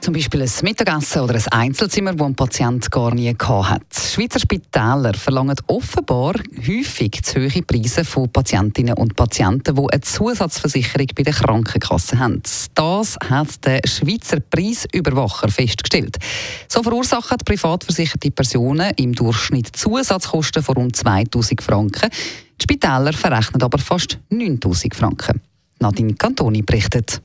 Zum Beispiel ein Mittagessen oder ein Einzelzimmer, das ein Patient gar nie hat. Schweizer Spitäler verlangen offenbar häufig zu hohe Preise von Patientinnen und Patienten, die eine Zusatzversicherung bei der Krankenkasse haben. Das hat der Schweizer Preisüberwacher festgestellt. So verursachen privat versicherte Personen im Durchschnitt Zusatzkosten von rund 2000 Franken. Die Spitäler verrechnen aber fast 9000 Franken. Nadine Cantoni berichtet.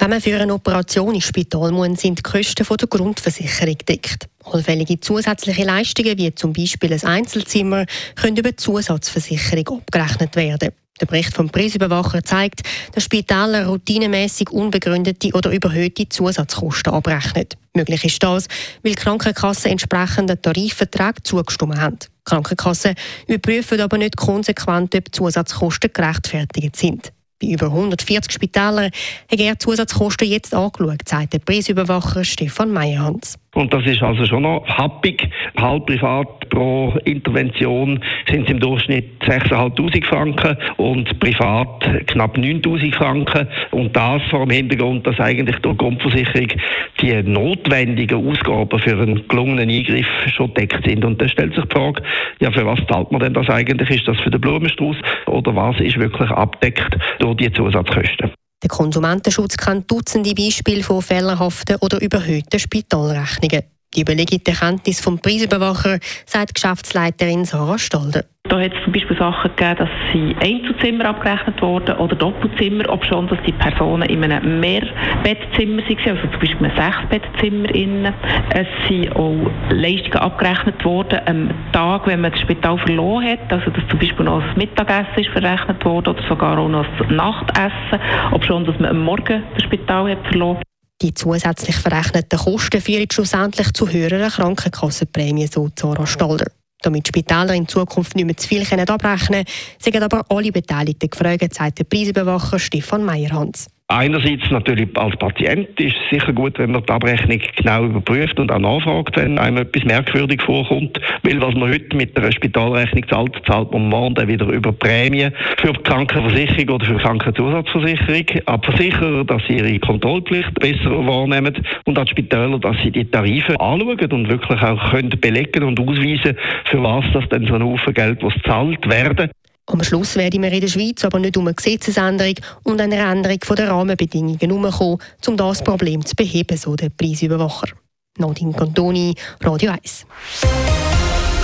Wenn man für eine Operation ins Spital muss, sind die Kosten von der Grundversicherung deckt. Allfällige zusätzliche Leistungen, wie zum Beispiel ein Einzelzimmer, können über die Zusatzversicherung abgerechnet werden. Der Bericht vom Preisüberwacher zeigt, dass Spitäler routinemäßig unbegründete oder überhöhte Zusatzkosten abrechnen. Möglich ist das, weil Krankenkassen entsprechenden Tarifverträgen zugestimmt haben. Die Krankenkassen überprüfen aber nicht konsequent, ob Zusatzkosten gerechtfertigt sind. Bei über 140 Spitälern hat er Zusatzkosten jetzt angeschaut, sagt der Preisüberwacher Stefan Meyerhans. Und das ist also schon noch happig. Halb privat pro Intervention sind es im Durchschnitt 6'500 Franken und privat knapp 9'000 Franken. Und das vor dem Hintergrund, dass eigentlich durch Grundversicherung die notwendigen Ausgaben für einen gelungenen Eingriff schon deckt sind. Und da stellt sich die Frage, ja, für was zahlt man denn das eigentlich? Ist das für den Blumenstrauß oder was ist wirklich abdeckt durch die Zusatzkosten? Der Konsumentenschutz kennt Dutzende Beispiele von fehlerhaften oder überhöhten Spitalrechnungen. Die überlegte Kenntnis vom Preisüberwacher, sagt Geschäftsleiterin Sarah Stalder. Da hat es zum Beispiel Sachen gegeben, dass sie Einzelzimmer abgerechnet wurden oder Doppelzimmer, ob schon, dass die Personen in einem Mehrbettzimmer waren, also zum Beispiel einem Sechsbettzimmer. Es sind auch Leistungen abgerechnet worden am Tag, wenn man das Spital verloren hat, also dass zum Beispiel noch das Mittagessen ist verrechnet wurde oder sogar auch noch das Nachtessen, ob schon, dass man am Morgen das Spital hat verloren. Die zusätzlich verrechneten Kosten führen schlussendlich zu höheren Krankenkassenprämien, so Zara Stalder. Damit Spitäler in Zukunft nicht mehr zu viel abrechnen können, sind aber alle Beteiligten gefragt, sagt der Preisüberwacher Stefan Meyerhans. Einerseits natürlich als Patient ist es sicher gut, wenn man die Abrechnung genau überprüft und auch nachfragt, wenn einem etwas merkwürdig vorkommt. Weil was man heute mit der Spitalrechnung zahlt, zahlt man morgen dann wieder über Prämien für die Krankenversicherung oder für die Krankenzusatzversicherung. Abversicherer, dass sie ihre Kontrollpflicht besser wahrnehmen und als Spitäler, dass sie die Tarife anschauen und wirklich auch können belegen und ausweisen, für was das denn so ein Haufen Geld, was zahlt werden. Am Schluss werden wir in der Schweiz aber nicht um eine Gesetzesänderung und eine Änderung der Rahmenbedingungen herumkommen, um das Problem zu beheben, so der Preisüberwacher. Nadine Cantoni, Radio 1.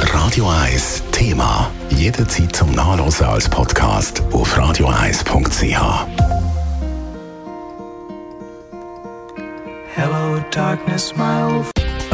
Radio 1 Thema. Jederzeit zum Nachlesen als Podcast auf radio1.ch. Hello, darkness, my old